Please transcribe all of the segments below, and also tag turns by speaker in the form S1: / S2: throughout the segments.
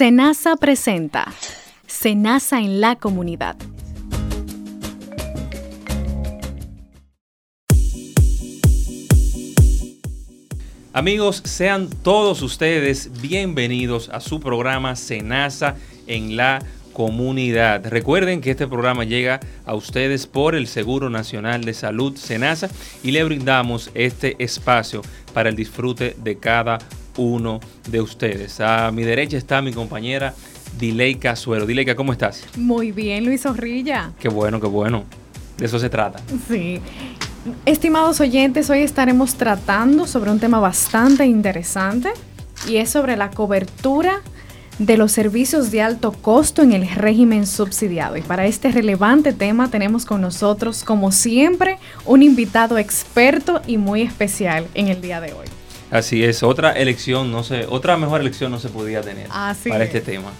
S1: Senasa presenta Senasa en la comunidad.
S2: Amigos, sean todos ustedes bienvenidos a su programa Senasa en la comunidad. Recuerden que este programa llega a ustedes por el Seguro Nacional de Salud Senasa y le brindamos este espacio para el disfrute de cada uno de ustedes. A mi derecha está mi compañera Dileika Suero. Dileika, ¿cómo estás?
S1: Muy bien, Luis Zorrilla.
S2: Qué bueno, qué bueno. De eso se trata.
S1: Sí. Estimados oyentes, hoy estaremos tratando sobre un tema bastante interesante y es sobre la cobertura de los servicios de alto costo en el régimen subsidiado. Y para este relevante tema tenemos con nosotros, como siempre, un invitado experto y muy especial en el día de hoy.
S2: Así es, otra elección, no sé, otra mejor elección no se podía tener para este tema.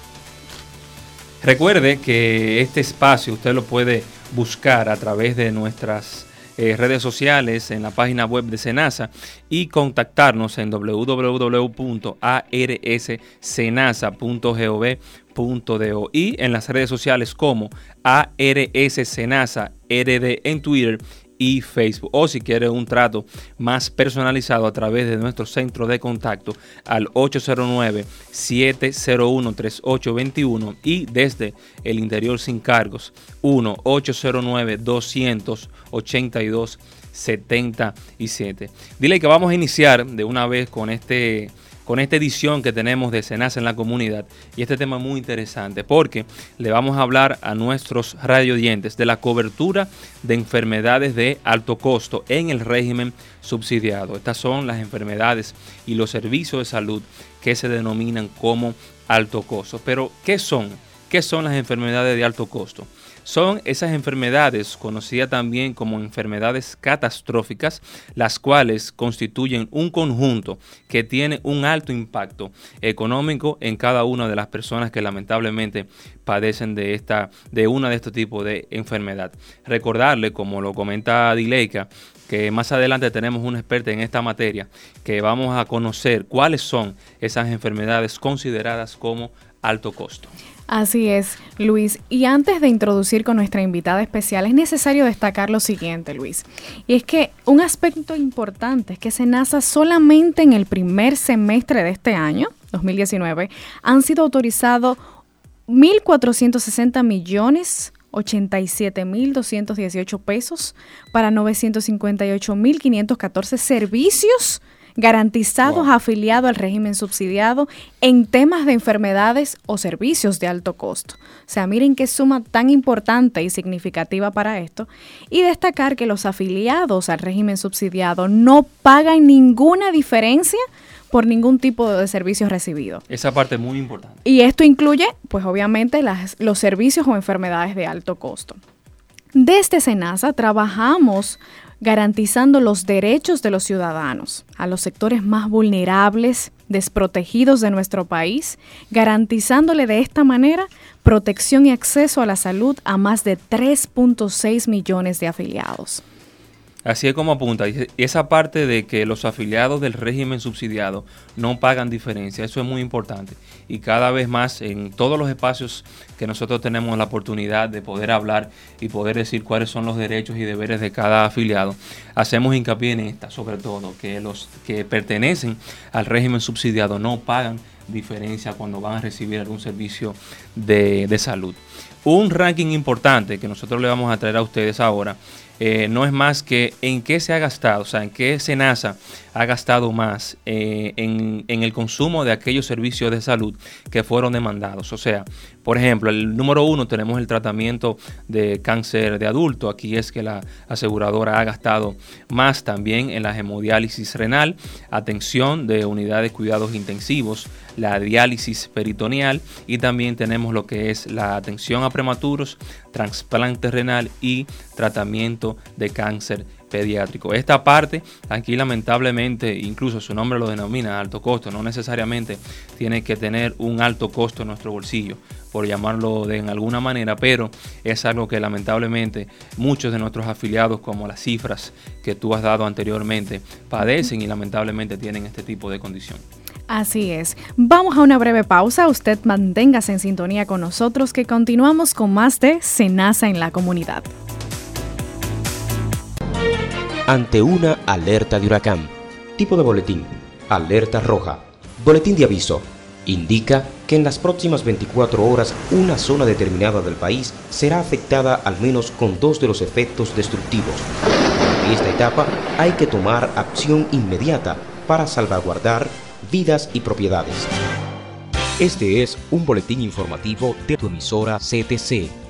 S2: Recuerde que este espacio usted lo puede buscar a través de nuestras eh, redes sociales, en la página web de Senasa y contactarnos en www.arssenasa.gov.do y en las redes sociales como ARS Senasa RD en Twitter y Facebook. O si quiere un trato más personalizado a través de nuestro centro de contacto al 809-701-3821 y desde el interior sin cargos 1-809-282-77. Dile que vamos a iniciar de una vez con este con esta edición que tenemos de Senasa en la comunidad. Y este tema muy interesante porque le vamos a hablar a nuestros radiodientes de la cobertura de enfermedades de alto costo en el régimen subsidiado. Estas son las enfermedades y los servicios de salud que se denominan como alto costo. Pero, ¿qué son? ¿Qué son las enfermedades de alto costo? son esas enfermedades conocidas también como enfermedades catastróficas, las cuales constituyen un conjunto que tiene un alto impacto económico en cada una de las personas que lamentablemente padecen de esta de una de estos tipos de enfermedad. Recordarle, como lo comenta Dileika, que más adelante tenemos un experto en esta materia que vamos a conocer cuáles son esas enfermedades consideradas como alto costo.
S1: Así es, Luis. Y antes de introducir con nuestra invitada especial, es necesario destacar lo siguiente, Luis. Y es que un aspecto importante es que SENASA solamente en el primer semestre de este año, 2019, han sido autorizados 1.460 millones 87.218 pesos para 958.514 servicios garantizados afiliados al régimen subsidiado en temas de enfermedades o servicios de alto costo. O sea, miren qué suma tan importante y significativa para esto. Y destacar que los afiliados al régimen subsidiado no pagan ninguna diferencia por ningún tipo de servicio recibido.
S2: Esa parte es muy importante.
S1: Y esto incluye, pues obviamente, los servicios o enfermedades de alto costo. Desde SENASA trabajamos garantizando los derechos de los ciudadanos a los sectores más vulnerables, desprotegidos de nuestro país, garantizándole de esta manera protección y acceso a la salud a más de 3.6 millones de afiliados.
S2: Así es como apunta. Y esa parte de que los afiliados del régimen subsidiado no pagan diferencia, eso es muy importante. Y cada vez más en todos los espacios que nosotros tenemos la oportunidad de poder hablar y poder decir cuáles son los derechos y deberes de cada afiliado, hacemos hincapié en esta, sobre todo, que los que pertenecen al régimen subsidiado no pagan diferencia cuando van a recibir algún servicio de, de salud. Un ranking importante que nosotros le vamos a traer a ustedes ahora eh, no es más que en qué se ha gastado, o sea, en qué SENASA ha gastado más eh, en, en, el consumo de aquellos servicios de salud que fueron demandados. O sea, por ejemplo, el número uno tenemos el tratamiento de cáncer de adulto. Aquí es que la aseguradora ha gastado más también en la hemodiálisis renal, atención de unidades de cuidados intensivos, la diálisis peritoneal y también tenemos lo que es la atención a prematuros, trasplante renal y tratamiento de cáncer pediátrico. Esta parte aquí lamentablemente, incluso su nombre lo denomina alto costo, no necesariamente tiene que tener un alto costo en nuestro bolsillo, por llamarlo de alguna manera, pero es algo que lamentablemente muchos de nuestros afiliados, como las cifras que tú has dado anteriormente, padecen y lamentablemente tienen este tipo de condición.
S1: Así es. Vamos a una breve pausa. Usted manténgase en sintonía con nosotros que continuamos con más de Senasa en la comunidad.
S3: Ante una alerta de huracán. Tipo de boletín. Alerta roja. Boletín de aviso. Indica que en las próximas 24 horas una zona determinada del país será afectada al menos con dos de los efectos destructivos. En esta etapa hay que tomar acción inmediata para salvaguardar vidas y propiedades. Este es un boletín informativo de tu emisora CTC.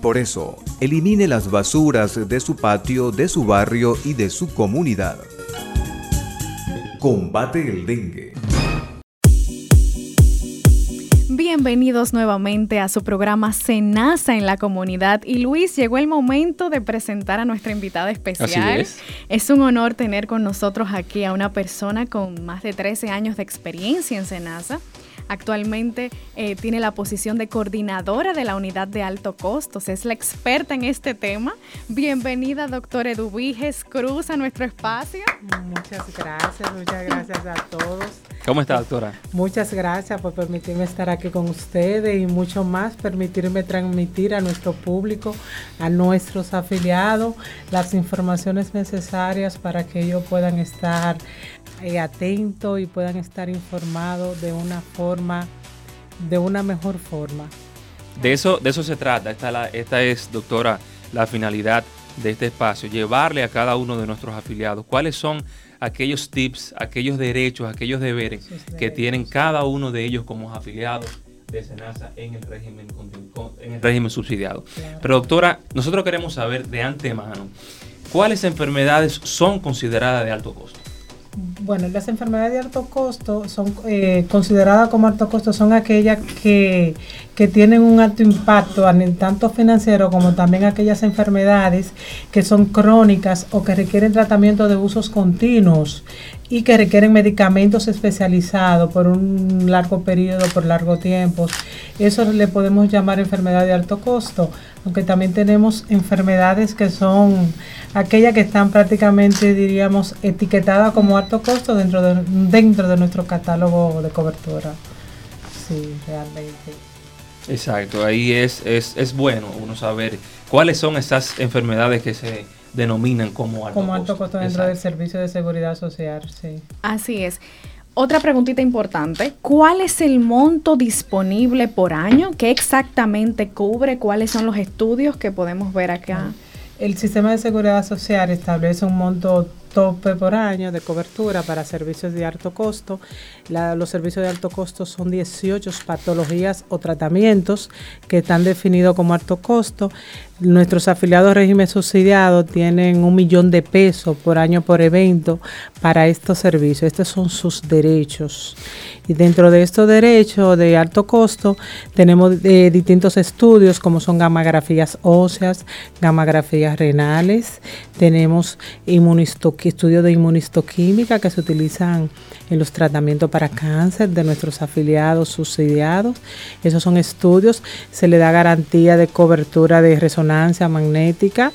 S4: Por eso, elimine las basuras de su patio, de su barrio y de su comunidad. Combate el dengue.
S1: Bienvenidos nuevamente a su programa Senasa en la comunidad. Y Luis, llegó el momento de presentar a nuestra invitada especial.
S2: es.
S1: es un honor tener con nosotros aquí a una persona con más de 13 años de experiencia en Senasa. Actualmente eh, tiene la posición de coordinadora de la unidad de alto costos. Es la experta en este tema. Bienvenida, doctora Eduviges Cruz, a nuestro espacio.
S5: Muchas gracias, muchas gracias a todos.
S2: ¿Cómo está, doctora?
S5: Muchas gracias por permitirme estar aquí con ustedes y mucho más, permitirme transmitir a nuestro público, a nuestros afiliados, las informaciones necesarias para que ellos puedan estar eh, atentos y puedan estar informados de una forma, de una mejor forma.
S2: De eso, de eso se trata. Esta, la- esta es, doctora, la finalidad de este espacio, llevarle a cada uno de nuestros afiliados cuáles son aquellos tips, aquellos derechos, aquellos deberes
S5: Sus
S2: que
S5: derechos.
S2: tienen cada uno de ellos como afiliados de SENASA en el régimen, continu- con- en el régimen subsidiado.
S5: Claro.
S2: Pero doctora, nosotros queremos saber de antemano cuáles enfermedades son consideradas de alto costo.
S5: Bueno, las enfermedades de alto costo son eh, consideradas como alto costo, son aquellas que, que tienen un alto impacto, an- tanto financiero como también aquellas enfermedades que son crónicas o que requieren tratamiento de usos continuos y que requieren medicamentos especializados por un largo periodo, por largo tiempo. Eso le podemos llamar enfermedad de alto costo, aunque también tenemos enfermedades que son aquellas que están prácticamente, diríamos, etiquetadas como alto costo dentro de, dentro de nuestro catálogo de cobertura. Sí, realmente.
S2: Exacto, ahí es, es, es bueno uno saber cuáles son esas enfermedades que se denominan como alto
S5: Como alto costo dentro del servicio de seguridad social, sí.
S1: Así es. Otra preguntita importante, ¿cuál es el monto disponible por año? ¿Qué exactamente cubre? ¿Cuáles son los estudios que podemos ver acá?
S5: El sistema de seguridad social establece un monto tope por año de cobertura para servicios de alto costo. Los servicios de alto costo son 18 patologías o tratamientos que están definidos como alto costo. Nuestros afiliados régimen subsidiado tienen un millón de pesos por año por evento para estos servicios. Estos son sus derechos. Y dentro de estos derechos de alto costo tenemos eh, distintos estudios como son gamografías óseas, gamografías renales, tenemos inmunisto- estudios de inmunistoquímica que se utilizan en los tratamientos para cáncer de nuestros afiliados subsidiados. Esos son estudios, se le da garantía de cobertura de resonancia magnética,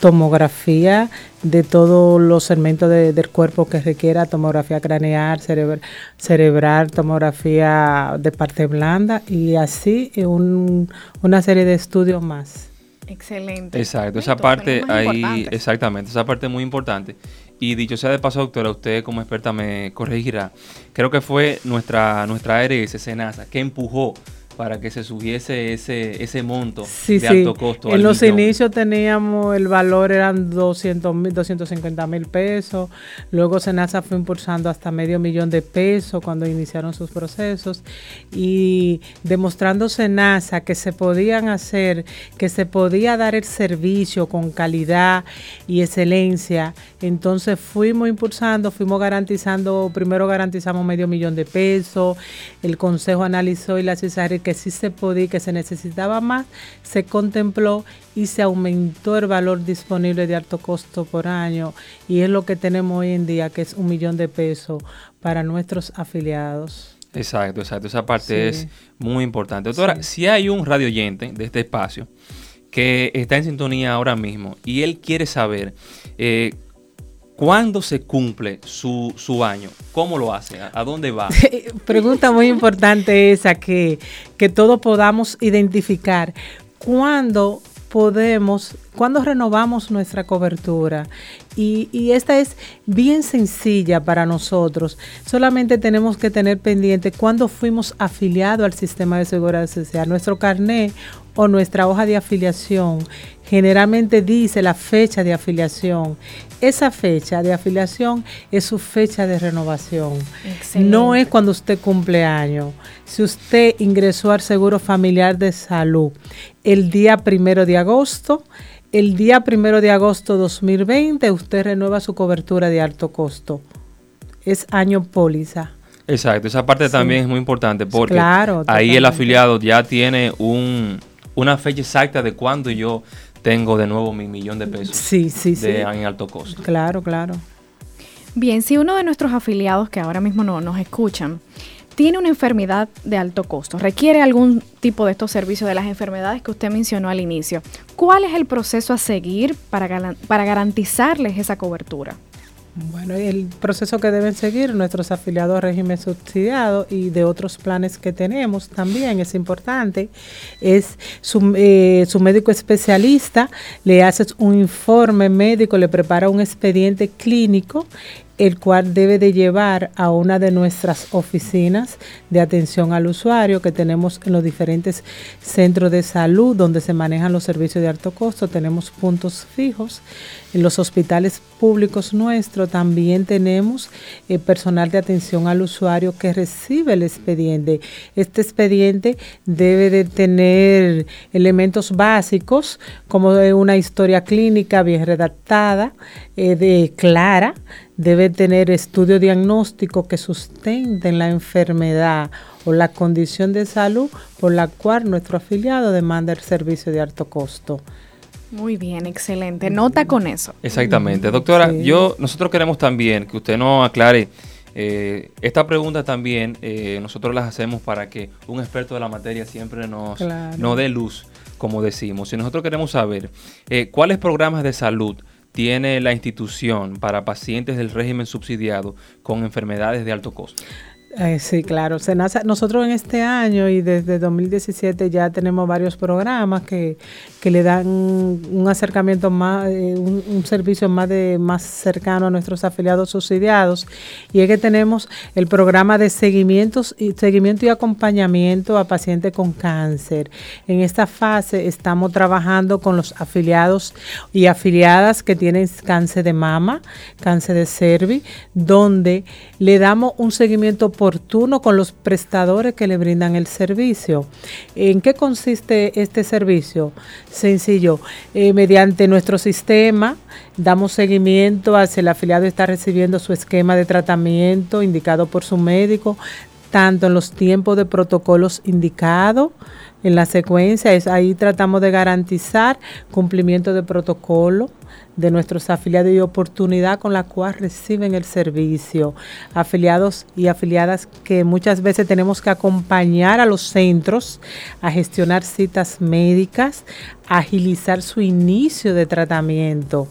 S5: tomografía de todos los segmentos de- del cuerpo que requiera, tomografía craneal, cerebr- cerebral, tomografía de parte blanda y así un- una serie de estudios más.
S1: Excelente.
S2: Exacto, esa parte ahí, exactamente, esa parte es muy importante. Y dicho sea de paso, doctora, usted como experta me corregirá, creo que fue nuestra, nuestra ARS, que empujó para que se subiese ese, ese monto de alto costo.
S5: En los inicios teníamos el valor eran 200 mil, 250 mil pesos. Luego Senasa fue impulsando hasta medio millón de pesos cuando iniciaron sus procesos y demostrando Senasa que se podían hacer, que se podía dar el servicio con calidad y excelencia. Entonces fuimos impulsando, fuimos garantizando, primero garantizamos medio millón de pesos. El Consejo analizó y la CISARI que sí se podía, que se necesitaba más, se contempló y se aumentó el valor disponible de alto costo por año y es lo que tenemos hoy en día, que es un millón de pesos para nuestros afiliados.
S2: Exacto, exacto. Esa parte es muy importante. Doctora, si hay un radio oyente de este espacio que está en sintonía ahora mismo y él quiere saber eh, ¿Cuándo se cumple su, su, año? ¿Cómo lo hace? ¿A, dónde va?
S5: Pregunta muy importante esa, que, que todos podamos identificar. ¿Cuándo podemos, cuándo renovamos nuestra cobertura? Y, y, esta es bien sencilla para nosotros. Solamente tenemos que tener pendiente cuándo fuimos afiliados al sistema de seguridad social. Nuestro carnet o nuestra hoja de afiliación generalmente dice la fecha de afiliación. Esa fecha de afiliación es su fecha de renovación. No es cuando usted cumple año. Si usted ingresó al Seguro Familiar de Salud el día primero de agosto, el día primero de agosto 2020 usted renueva su cobertura de alto costo. Es año póliza.
S2: Exacto, esa parte también es muy importante porque ahí el afiliado ya tiene un, una fecha exacta de cuándo yo tengo de nuevo mi millón de pesos
S5: sí, sí,
S2: de, en alto costo.
S5: Claro, claro.
S1: Bien, si uno de nuestros afiliados que ahora mismo no nos escuchan tiene una enfermedad de alto costo, requiere algún tipo de estos servicios de las enfermedades que usted mencionó al inicio, ¿cuál es el proceso a seguir para, para garantizarles esa cobertura?
S5: Bueno, el proceso que deben seguir nuestros afiliados a régimen subsidiado y de otros planes que tenemos también es importante, es su, eh, su médico especialista, le hace un informe médico, le prepara un expediente clínico el cual debe de llevar a una de nuestras oficinas de atención al usuario que tenemos en los diferentes centros de salud donde se manejan los servicios de alto costo. Tenemos puntos fijos. En los hospitales públicos nuestros también tenemos eh, personal de atención al usuario que recibe el expediente. Este expediente debe de tener elementos básicos como una historia clínica bien redactada, eh, de clara, debe tener estudio diagnóstico que sustenten la enfermedad o la condición de salud por la cual nuestro afiliado demanda el servicio de alto costo.
S1: Muy bien, excelente. Nota con eso.
S2: Exactamente. Doctora, yo nosotros queremos también que usted nos aclare eh, esta pregunta también eh, nosotros las hacemos para que un experto de la materia siempre nos, dé luz, como decimos. Si nosotros queremos saber eh, cuáles programas de salud tiene la institución para pacientes del régimen subsidiado con enfermedades de alto costo?
S5: Eh, sí, claro. nosotros en este año y desde 2017 ya tenemos varios programas que, le dan un acercamiento más, eh, un, servicio más de más cercano a nuestros afiliados subsidiados. Y es que tenemos el programa de seguimientos seguimiento y acompañamiento a pacientes con cáncer. En esta fase estamos trabajando con los afiliados y afiliadas que tienen cáncer de mama, cáncer de cervi, donde le damos un seguimiento oportuno con los prestadores que le brindan el servicio. ¿En qué consiste este servicio? Sencillo, eh, mediante nuestro sistema damos seguimiento a si el afiliado está recibiendo su esquema de tratamiento indicado por su médico, tanto en los tiempos de protocolos indicados, en la secuencia, es ahí tratamos de garantizar cumplimiento de protocolo, de nuestros afiliados y oportunidad con la cual reciben el servicio. Afiliados y afiliadas que muchas veces tenemos que acompañar a los centros a gestionar citas médicas, agilizar su inicio de tratamiento.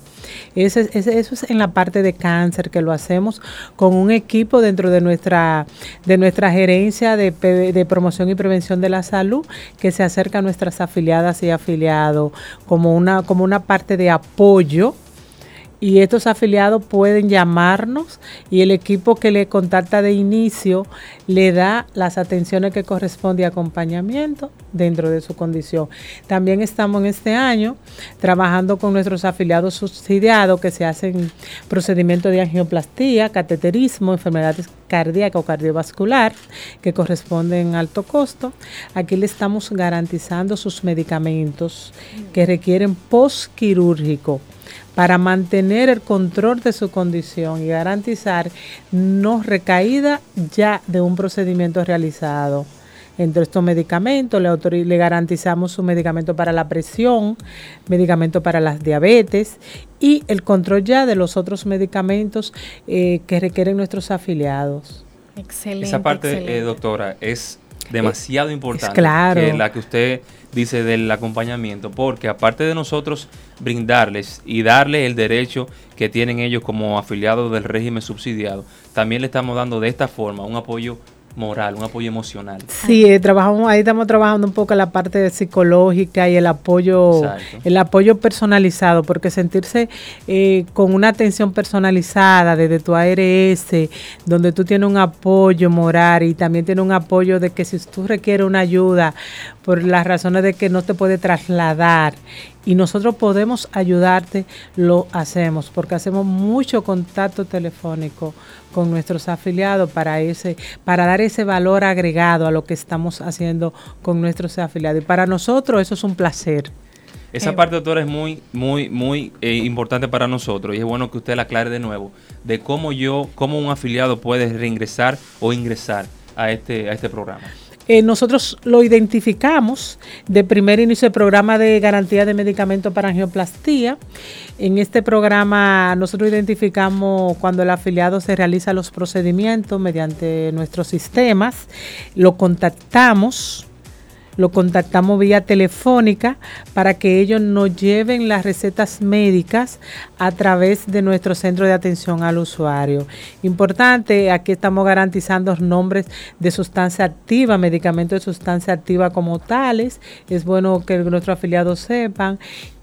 S5: Eso es, en la parte de cáncer que lo hacemos con un equipo dentro de nuestra, de nuestra gerencia de, de promoción y prevención de la salud que se acerca a nuestras afiliadas y afiliados como una, como una parte de apoyo y estos afiliados pueden llamarnos y el equipo que le contacta de inicio le da las atenciones que corresponde a acompañamiento dentro de su condición. También estamos en este año trabajando con nuestros afiliados subsidiados que se hacen procedimientos de angioplastía, cateterismo, enfermedades cardíacas o cardiovascular que corresponden a alto costo. Aquí le estamos garantizando sus medicamentos que requieren postquirúrgico para mantener el control de su condición y garantizar no recaída ya de un procedimiento realizado. Entre estos medicamentos le, le garantizamos su medicamento para la presión, medicamento para las diabetes y el control ya de los otros medicamentos eh, que requieren nuestros afiliados.
S2: Excelente. Esa parte, eh, doctora, es demasiado importante. claro. Que la que usted dice del acompañamiento, porque aparte de nosotros brindarles y darles el derecho que tienen ellos como afiliados del régimen subsidiado, también le estamos dando de esta forma un apoyo moral, un apoyo emocional.
S5: Sí, eh, trabajamos, ahí estamos trabajando un poco la parte psicológica y el apoyo, el apoyo personalizado, porque sentirse eh, con una atención personalizada desde tu ARS, donde tú tienes un apoyo moral y también tienes un apoyo de que si tú requieres una ayuda por las razones de que no te puede trasladar y nosotros podemos ayudarte, lo hacemos, porque hacemos mucho contacto telefónico con nuestros afiliados para ese, para dar ese valor agregado a lo que estamos haciendo con nuestros afiliados. Y para nosotros eso es un placer.
S2: Esa eh, parte, doctora, es muy, muy, muy eh, importante para nosotros y es bueno que usted la aclare de nuevo de cómo yo, cómo un afiliado puede reingresar o ingresar a este, a este programa.
S5: Eh, nosotros lo identificamos de primer inicio del programa de garantía de medicamentos para angioplastía. En este programa nosotros identificamos cuando el afiliado se realiza los procedimientos mediante nuestros sistemas, lo contactamos lo contactamos vía telefónica para que ellos nos lleven las recetas médicas a través de nuestro centro de atención al usuario. Importante, aquí estamos garantizando nombres de sustancia activa, medicamentos de sustancia activa como tales. Es bueno que nuestros afiliados sepan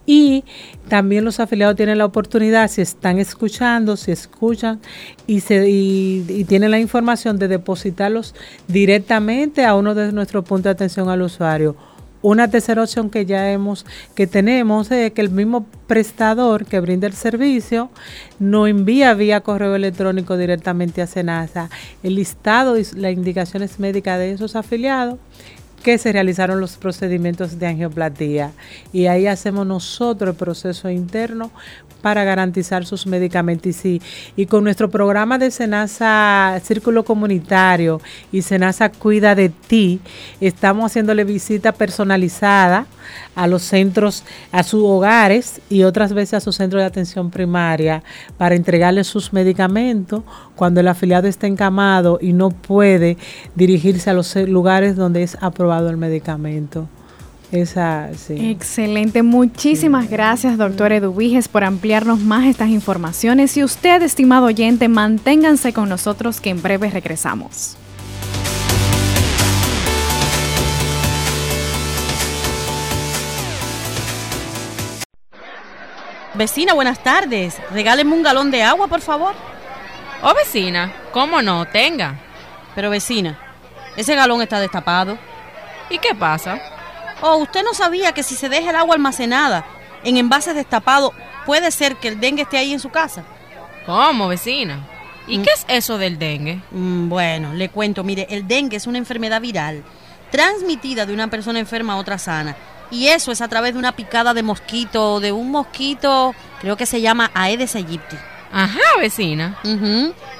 S5: y también los afiliados tienen la oportunidad, si están escuchando, si escuchan y, tienen la información de depositarlos directamente a uno de nuestros puntos de atención al usuario. Una tercera opción que ya hemos, que tenemos es que el mismo prestador que brinda el servicio nos envía vía correo electrónico directamente a Senasa el listado y las indicaciones médicas de esos afiliados que se realizaron los procedimientos de angioplatía y ahí hacemos nosotros el proceso interno para garantizar sus medicamentos. Y, con nuestro programa de Senasa Círculo Comunitario y Senasa Cuida de Ti estamos haciéndole visita personalizada a los centros, a sus hogares y otras veces a su centro de atención primaria para entregarle sus medicamentos cuando el afiliado está encamado y no puede dirigirse a los lugares donde es aprobado el medicamento. Esa, sí.
S1: Excelente. Muchísimas gracias, doctor Eduviges, por ampliarnos más estas informaciones. Y usted, estimado oyente, manténganse con nosotros que en breve regresamos.
S6: Vecina, buenas tardes. Regáleme un galón de agua, por favor.
S7: Oh, vecina, ¿cómo no? Tenga.
S6: Pero vecina, ese galón está destapado.
S7: ¿Y qué pasa?
S6: Oh, usted no sabía que si se deja el agua almacenada en envases destapados, puede ser que el dengue esté ahí en su casa.
S7: ¿Cómo, vecina? ¿Y mm. qué es eso del dengue?
S6: Mm, bueno, le cuento, mire, el dengue es una enfermedad viral transmitida de una persona enferma a otra sana y eso es a través de una picada de mosquito, de un mosquito, creo que se llama Aedes aegypti.
S7: Ajá, vecina.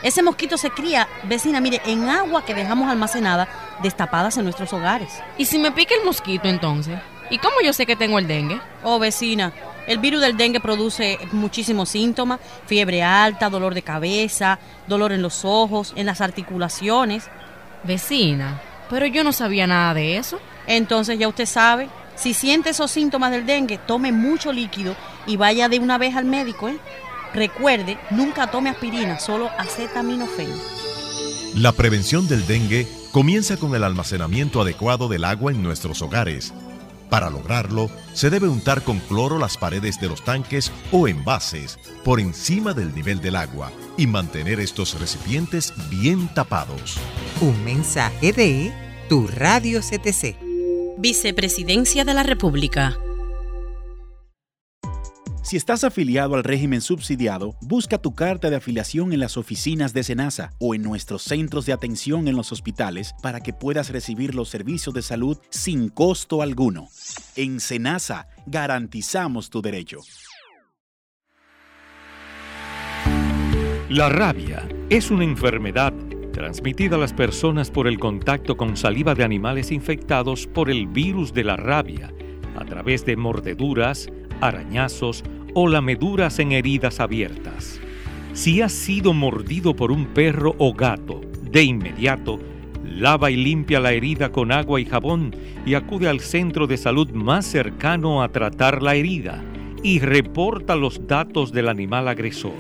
S6: Ese mosquito se cría, vecina, mire, en agua que dejamos almacenada, destapadas en nuestros hogares.
S7: ¿Y si me pica el mosquito entonces? ¿Y cómo yo sé que tengo el dengue?
S6: Oh, vecina, el virus del dengue produce muchísimos síntomas, fiebre alta, dolor de cabeza, dolor en los ojos, en las articulaciones.
S7: Vecina, pero yo no sabía nada de eso.
S6: Entonces ya usted sabe, si siente esos síntomas del dengue, tome mucho líquido y vaya de una vez al médico. ¿eh? Recuerde, nunca tome aspirina, solo acetaminofén.
S8: La prevención del dengue comienza con el almacenamiento adecuado del agua en nuestros hogares Para lograrlo, se debe untar con cloro las paredes de los tanques o envases por encima del nivel del agua y mantener estos recipientes bien tapados.
S9: Un mensaje de tu Radio CTC.
S10: Vicepresidencia de la República.
S11: Si estás afiliado al régimen subsidiado, busca tu carta de afiliación en las oficinas de SENASA o en nuestros centros de atención en los hospitales para que puedas recibir los servicios de salud sin costo alguno. En SENASA garantizamos tu derecho.
S12: La rabia es una enfermedad transmitida a las personas por el contacto con saliva de animales infectados por el virus de la rabia, a través de mordeduras, arañazos o lameduras en heridas abiertas. Si has sido mordido por un perro o gato, de inmediato, lava y limpia la herida con agua y jabón y acude al centro de salud más cercano a tratar la herida y reporta los datos del animal agresor,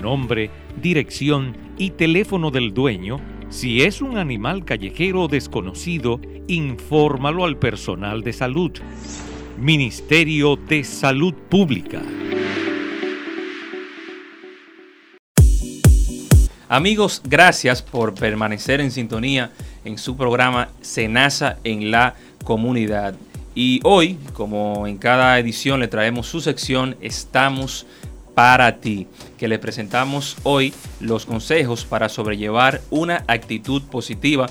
S12: nombre, dirección y teléfono del dueño. Si es un animal callejero o desconocido, infórmalo al personal de salud. Ministerio de Salud Pública.
S2: Amigos, gracias por permanecer en sintonía en su programa Senasa en la comunidad. Y hoy, como en cada edición, le traemos su sección Estamos para ti, que le presentamos hoy los consejos para sobrellevar una actitud positiva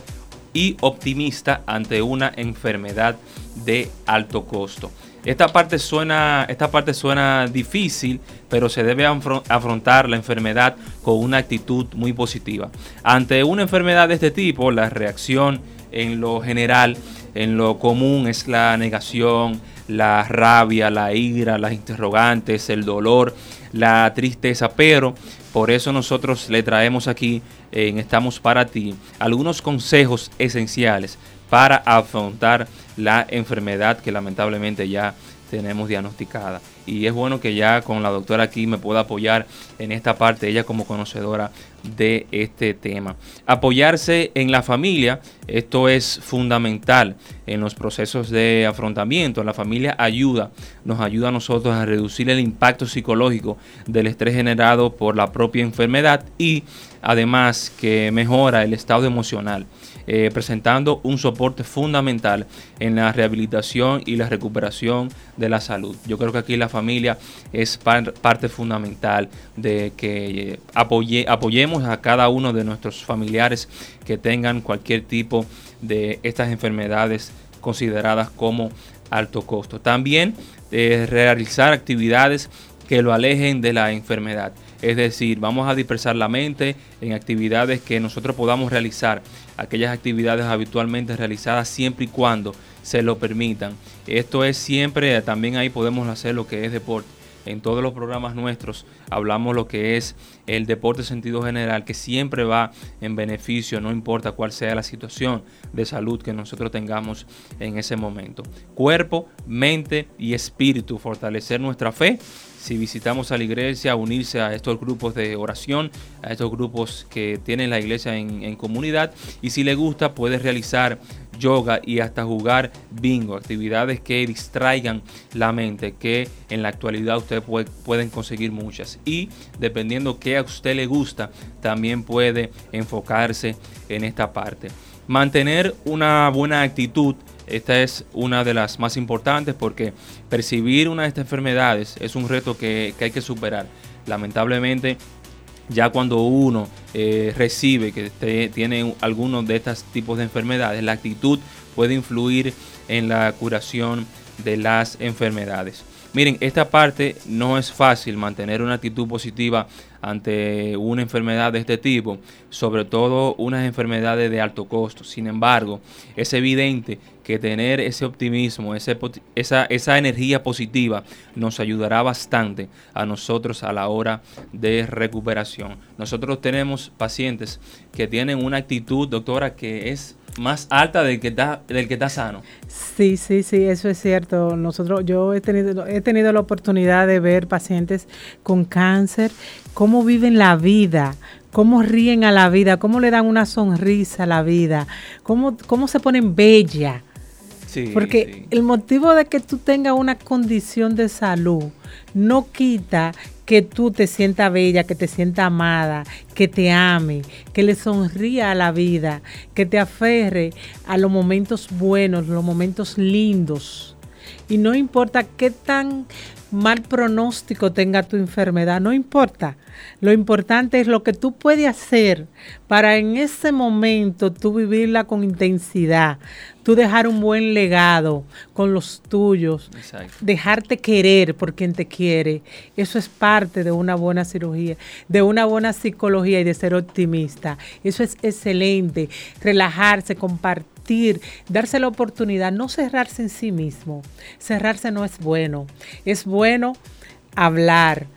S2: y optimista ante una enfermedad de alto costo. Esta parte suena, esta parte suena difícil, pero se debe afrontar la enfermedad con una actitud muy positiva. Ante una enfermedad de este tipo, la reacción en lo general, en lo común es la negación, la rabia, la ira, las interrogantes, el dolor, la tristeza, pero por eso nosotros le traemos aquí en Estamos para ti algunos consejos esenciales para afrontar la enfermedad que lamentablemente ya tenemos diagnosticada. Y es bueno que ya con la doctora aquí me pueda apoyar en esta parte, ella como conocedora de este tema. Apoyarse en la familia, esto es fundamental en los procesos de afrontamiento. La familia ayuda, nos ayuda a nosotros a reducir el impacto psicológico del estrés generado por la propia enfermedad y además que mejora el estado emocional. Eh, presentando un soporte fundamental en la rehabilitación y la recuperación de la salud. Yo creo que aquí la familia es parte fundamental de que eh, apoyemos a cada uno de nuestros familiares que tengan cualquier tipo de estas enfermedades consideradas como alto costo. También eh, realizar actividades que lo alejen de la enfermedad. Es decir, vamos a dispersar la mente en actividades que nosotros podamos realizar, aquellas actividades habitualmente realizadas siempre y cuando se lo permitan. Esto es siempre, también ahí podemos hacer lo que es deporte. En todos los programas nuestros hablamos lo que es el deporte en sentido general, que siempre va en beneficio, no importa cuál sea la situación de salud que nosotros tengamos en ese momento. Cuerpo, mente y espíritu, fortalecer nuestra fe si visitamos a la iglesia, unirse a estos grupos de oración, a estos grupos que tienen la iglesia en, comunidad. Y si le gusta, puede realizar yoga y hasta jugar bingo, actividades que distraigan la mente, que en la actualidad ustedes pueden conseguir muchas. Y dependiendo qué a usted le gusta, también puede enfocarse en esta parte. Mantener una buena actitud esta es una de las más importantes porque percibir una de estas enfermedades es un reto que, hay que superar. Lamentablemente, ya cuando uno eh, recibe que tiene alguno de estos tipos de enfermedades, la actitud puede influir en la curación de las enfermedades. Miren, esta parte no es fácil mantener una actitud positiva ante una enfermedad de este tipo, sobre todo unas enfermedades de alto costo. Sin embargo, es evidente que tener ese optimismo, esa, esa energía positiva nos ayudará bastante a nosotros a la hora de recuperación. Nosotros tenemos pacientes que tienen una actitud, doctora, que es más alta del que está del que está sano.
S5: Sí, sí, sí, eso es cierto. Nosotros yo he tenido he tenido la oportunidad de ver pacientes con cáncer cómo viven la vida, cómo ríen a la vida, cómo le dan una sonrisa a la vida, cómo, cómo se ponen bella Porque el motivo de que tú tengas una condición de salud no quita que tú te sientas bella, que te sientas amada, que te ame, que le sonría a la vida, que te aferre a los momentos buenos, los momentos lindos. Y no importa qué tan mal pronóstico tenga tu enfermedad, no importa. Lo importante es lo que tú puedes hacer para en ese momento tú vivirla con intensidad, tú dejar un buen legado con los tuyos, dejarte querer por quien te quiere. Eso es parte de una buena cirugía, de una buena psicología y de ser optimista. Eso es excelente. Relajarse, compartir, darse la oportunidad, no cerrarse en sí mismo. Cerrarse no es bueno. Es bueno hablar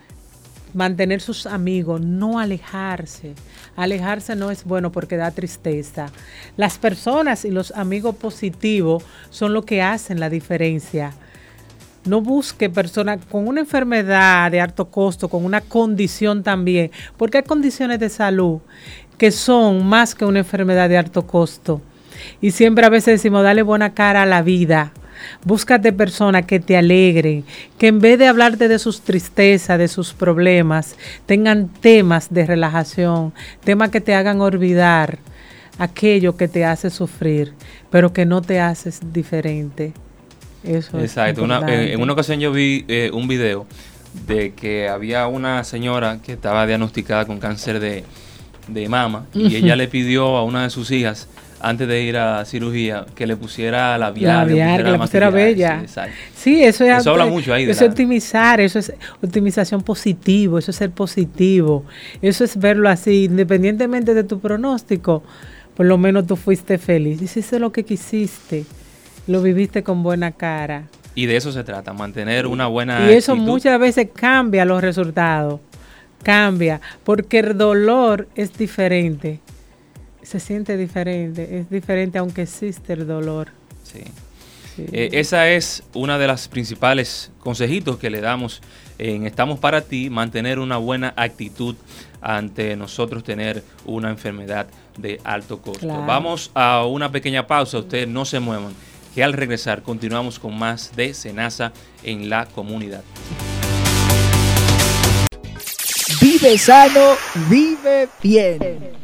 S5: mantener sus amigos, no alejarse. Alejarse no es bueno porque da tristeza. Las personas y los amigos positivos son lo que hacen la diferencia. No busque personas con una enfermedad de alto costo, con una condición también, porque hay condiciones de salud que son más que una enfermedad de alto costo. Y siempre a veces decimos, dale buena cara a la vida Búscate personas que te alegren, que en vez de hablarte de sus tristezas, de sus problemas, tengan temas de relajación, temas que te hagan olvidar aquello que te hace sufrir, pero que no te haces diferente. Eso
S2: Exacto. en una ocasión yo vi eh, un video de que había una señora que estaba diagnosticada con cáncer de, mama y ella le pidió a una de sus hijas antes de ir a cirugía, que le pusiera la
S5: la que le pusiera bella. Sí, eso es. Eso habla mucho ahí. eso es optimizar, eso es optimización positivo, eso es ser positivo, eso es verlo así, independientemente de tu pronóstico, por lo menos tú fuiste feliz, hiciste lo que quisiste, lo viviste con buena cara.
S2: Y de eso se trata, mantener una buena.
S5: Y eso muchas veces cambia los resultados, cambia, porque el dolor es diferente se siente diferente, es diferente aunque existe el dolor.
S2: Sí. Eh, esa es una de las principales consejitos que le damos en Estamos para ti, mantener una buena actitud ante nosotros tener una enfermedad de alto costo. Vamos a una pequeña pausa, ustedes no se muevan, que al regresar continuamos con más de Senasa en la comunidad.
S13: Vive sano, vive bien.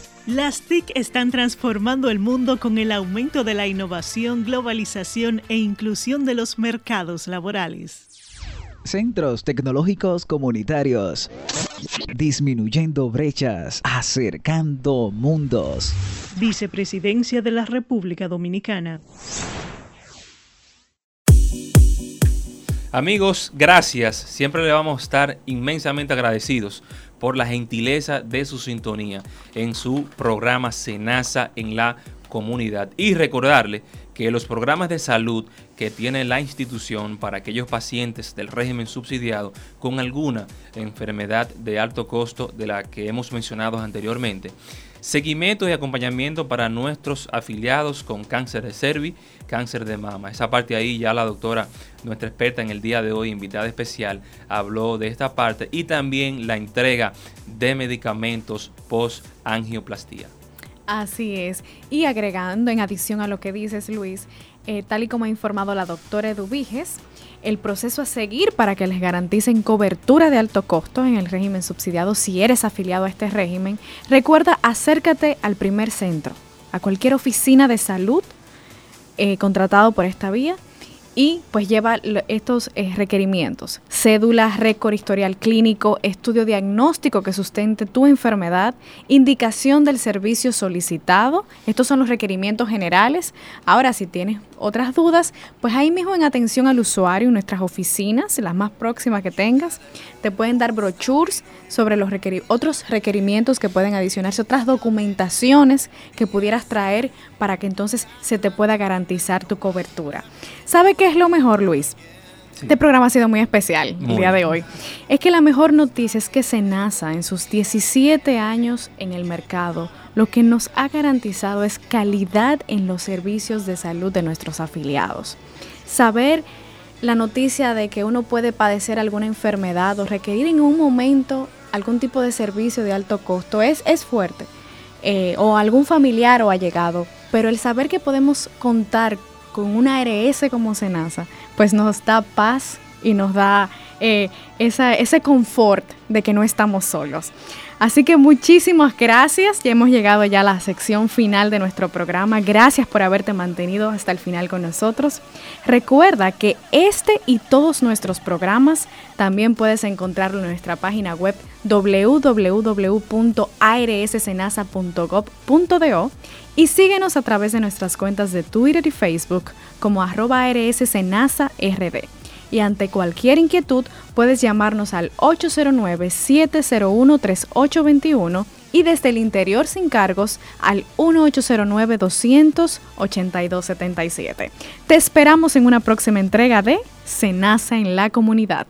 S14: Las TIC están transformando el mundo con el aumento de la innovación, globalización e inclusión de los mercados laborales.
S13: Centros tecnológicos comunitarios. Disminuyendo brechas, acercando mundos.
S14: Vicepresidencia de la República Dominicana.
S2: Amigos, gracias. Siempre le vamos a estar inmensamente agradecidos por la gentileza de su sintonía en su programa Senasa en la comunidad. Y recordarle que los programas de salud que tiene la institución para aquellos pacientes del régimen subsidiado con alguna enfermedad de alto costo de la que hemos mencionado anteriormente, Seguimiento y acompañamiento para nuestros afiliados con cáncer de cervi, cáncer de mama. Esa parte ahí ya la doctora, nuestra experta en el día de hoy, invitada especial, habló de esta parte y también la entrega de medicamentos post angioplastía.
S1: Así es. Y agregando en adición a lo que dices, Luis, eh, tal y como ha informado la doctora Eduviges, el proceso a seguir para que les garanticen cobertura de alto costo en el régimen subsidiado si eres afiliado a este régimen, recuerda acércate al primer centro, a cualquier oficina de salud eh, contratado por esta vía y pues lleva estos eh, requerimientos. Cédula, récord historial clínico, estudio diagnóstico que sustente tu enfermedad, indicación del servicio solicitado. Estos son los requerimientos generales. Ahora, si tienes otras dudas, pues ahí mismo en atención al usuario, en nuestras oficinas, las más próximas que tengas, te pueden dar brochures sobre los otros requerimientos que pueden adicionarse, otras documentaciones que pudieras traer para que entonces se te pueda garantizar tu cobertura. ¿Sabe qué es lo mejor, Luis? Este programa ha sido muy especial el día de hoy. Es que la mejor noticia es que Senasa en sus 17 años en el mercado lo que nos ha garantizado es calidad en los servicios de salud de nuestros afiliados. Saber la noticia de que uno puede padecer alguna enfermedad o requerir en un momento algún tipo de servicio de alto costo es, es fuerte. Eh, o algún familiar o allegado, pero el saber que podemos contar con una ARS como Senasa, pues nos da paz y nos da eh, ese confort de que no estamos solos. Así que muchísimas gracias. Ya hemos llegado ya a la sección final de nuestro programa. Gracias por haberte mantenido hasta el final con nosotros. Recuerda que este y todos nuestros programas también puedes encontrarlo en nuestra página web www.arssenasa.gov.do y síguenos a través de nuestras cuentas de Twitter y Facebook como arroba RD y ante cualquier inquietud puedes llamarnos al 809-701-3821 y desde el interior sin cargos al 1809-282-77. Te esperamos en una próxima entrega de Senasa en la comunidad.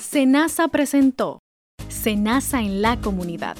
S1: Senasa presentó Senasa en la comunidad